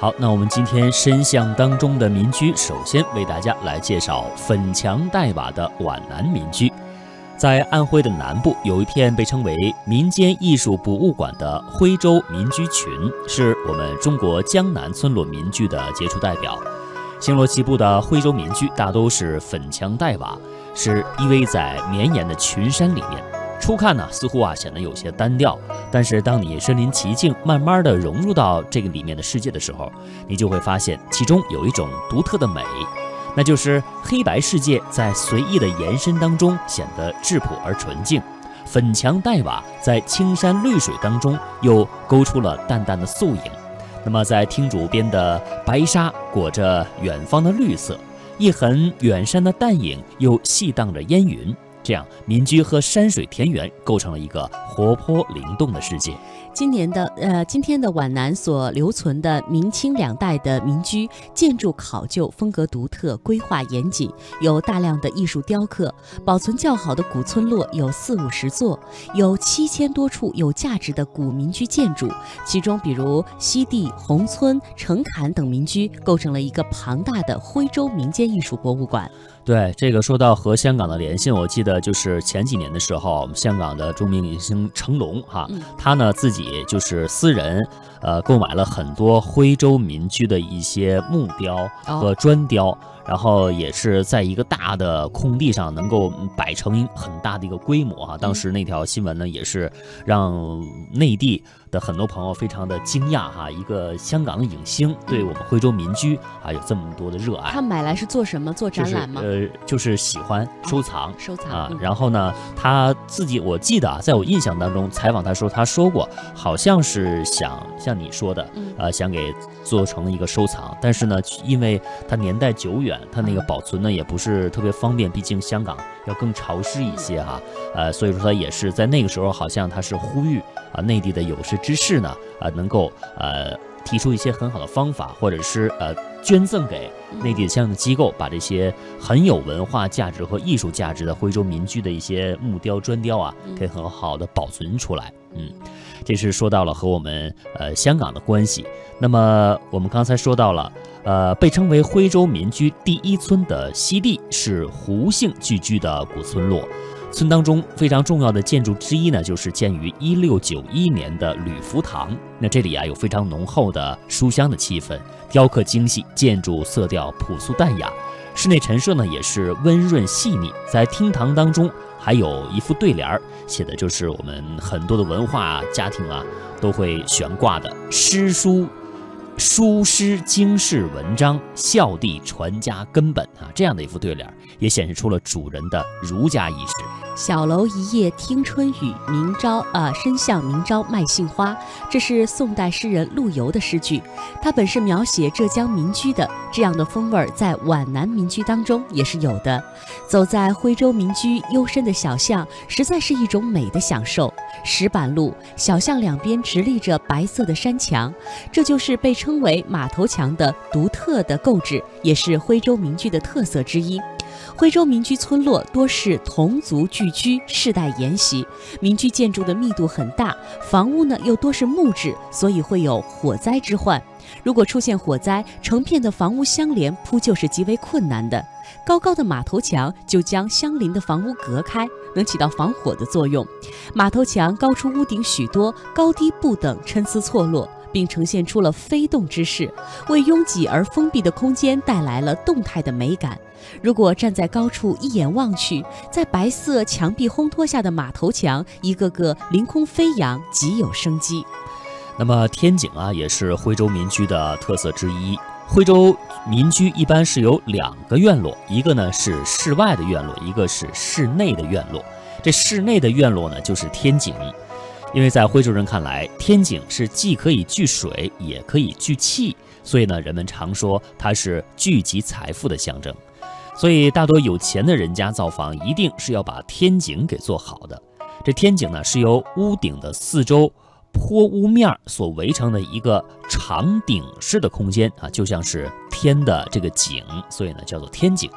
好，那我们今天深巷当中的民居，首先为大家来介绍粉墙黛瓦的皖南民居。在安徽的南部，有一片被称为民间艺术博物馆的徽州民居群，是我们中国江南村落民居的杰出代表。星罗棋布的徽州民居大都是粉墙黛瓦，是依偎在绵延的群山里面。初看呢，似乎啊显得有些单调，但是当你身临其境，慢慢的融入到这个里面的世界的时候，你就会发现其中有一种独特的美，那就是黑白世界在随意的延伸当中显得质朴而纯净，粉墙黛瓦在青山绿水当中又勾出了淡淡的素影。那么在厅主边的白纱裹着远方的绿色，一痕远山的淡影又细荡着烟云。这样，民居和山水田园构成了一个活泼灵动的世界。今年的呃，今天的皖南所留存的明清两代的民居建筑考究，风格独特，规划严谨，有大量的艺术雕刻，保存较好的古村落有四五十座，有七千多处有价值的古民居建筑。其中，比如西递、宏村、城坎等民居，构成了一个庞大的徽州民间艺术博物馆。对这个说到和香港的联系，我记得就是前几年的时候，香港的著名影星成龙哈，他呢自己就是私人，呃，购买了很多徽州民居的一些木雕和砖雕。然后也是在一个大的空地上能够摆成很大的一个规模哈，当时那条新闻呢也是让内地的很多朋友非常的惊讶哈，一个香港的影星对我们徽州民居啊有这么多的热爱。他买来是做什么？做展览吗？呃，就是喜欢收藏，收藏啊。然后呢，他自己我记得啊，在我印象当中采访他说他说过，好像是想像你说的，呃，想给做成一个收藏，但是呢，因为它年代久远。它那个保存呢也不是特别方便，毕竟香港要更潮湿一些哈，呃，所以说他也是在那个时候，好像他是呼吁啊内地的有识之士呢，啊能够呃提出一些很好的方法，或者是呃捐赠给内地的相应的机构，把这些很有文化价值和艺术价值的徽州民居的一些木雕砖雕啊，可以很好的保存出来。嗯，这是说到了和我们呃香港的关系。那么我们刚才说到了。呃，被称为徽州民居第一村的西地是胡姓聚居的古村落，村当中非常重要的建筑之一呢，就是建于一六九一年的吕福堂。那这里啊有非常浓厚的书香的气氛，雕刻精细，建筑色调朴素淡雅，室内陈设呢也是温润细腻。在厅堂当中还有一副对联儿，写的就是我们很多的文化家庭啊都会悬挂的诗书。书诗经世文章，孝弟传家根本啊，这样的一副对联，也显示出了主人的儒家意识。小楼一夜听春雨，明朝啊，深巷明朝卖杏花。这是宋代诗人陆游的诗句，他本是描写浙江民居的，这样的风味在皖南民居当中也是有的。走在徽州民居幽深的小巷，实在是一种美的享受。石板路，小巷两边直立着白色的山墙，这就是被称为马头墙的独特的构置，也是徽州民居的特色之一。徽州民居村落多是同族聚居，世代沿袭，民居建筑的密度很大，房屋呢又多是木质，所以会有火灾之患。如果出现火灾，成片的房屋相连扑救是极为困难的。高高的马头墙就将相邻的房屋隔开，能起到防火的作用。马头墙高出屋顶许多，高低不等，参差错落。并呈现出了飞动之势，为拥挤而封闭的空间带来了动态的美感。如果站在高处一眼望去，在白色墙壁烘托下的马头墙，一个个凌空飞扬，极有生机。那么天井啊，也是徽州民居的特色之一。徽州民居一般是有两个院落，一个呢是室外的院落，一个是室内的院落。这室内的院落呢，就是天井。因为在徽州人看来，天井是既可以聚水，也可以聚气，所以呢，人们常说它是聚集财富的象征。所以，大多有钱的人家造房，一定是要把天井给做好的。这天井呢，是由屋顶的四周坡屋面所围成的一个长顶式的空间啊，就像是天的这个井，所以呢，叫做天井。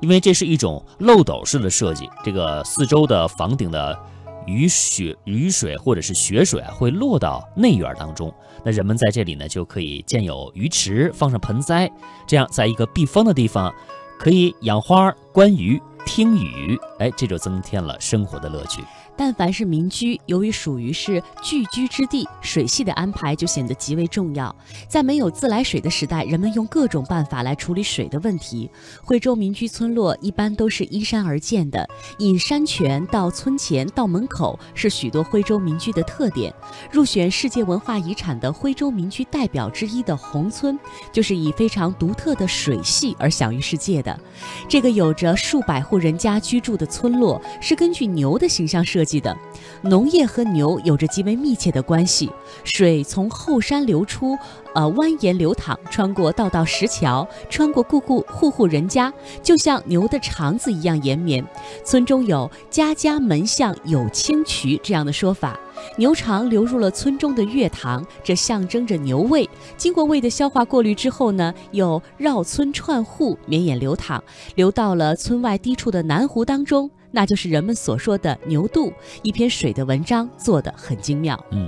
因为这是一种漏斗式的设计，这个四周的房顶的。雨雪雨水或者是雪水啊会落到内园当中，那人们在这里呢就可以建有鱼池，放上盆栽，这样在一个避风的地方，可以养花、观鱼、听雨，哎，这就增添了生活的乐趣。但凡是民居，由于属于是聚居之地，水系的安排就显得极为重要。在没有自来水的时代，人们用各种办法来处理水的问题。徽州民居村落一般都是依山而建的，引山泉到村前到门口是许多徽州民居的特点。入选世界文化遗产的徽州民居代表之一的宏村，就是以非常独特的水系而享誉世界的。这个有着数百户人家居住的村落，是根据牛的形象设。计的，农业和牛有着极为密切的关系。水从后山流出，呃，蜿蜒流淌，穿过道道石桥，穿过户户户户人家，就像牛的肠子一样延绵。村中有“家家门巷有清渠”这样的说法。牛肠流入了村中的月塘，这象征着牛胃。经过胃的消化过滤之后呢，又绕村串户，绵延流淌，流到了村外低处的南湖当中。那就是人们所说的牛肚。一篇水的文章做得很精妙。嗯，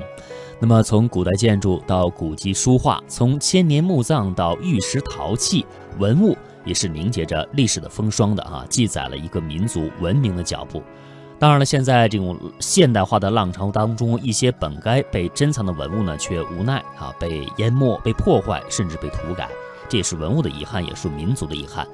那么从古代建筑到古籍书画，从千年墓葬到玉石陶器，文物也是凝结着历史的风霜的啊，记载了一个民族文明的脚步。当然了，现在这种现代化的浪潮当中，一些本该被珍藏的文物呢，却无奈啊被淹没、被破坏，甚至被涂改，这也是文物的遗憾，也是民族的遗憾。